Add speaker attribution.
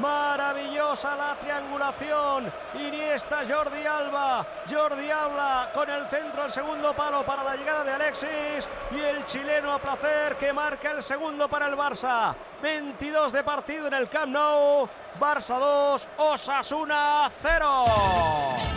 Speaker 1: Maravillosa la triangulación. Iniesta, Jordi Alba. Jordi habla con el centro al segundo palo para la llegada de Alexis. Y el chileno a placer que marca el segundo para el Barça. 22 de partido en el Camp Nou. Barça 2, Osasuna 0.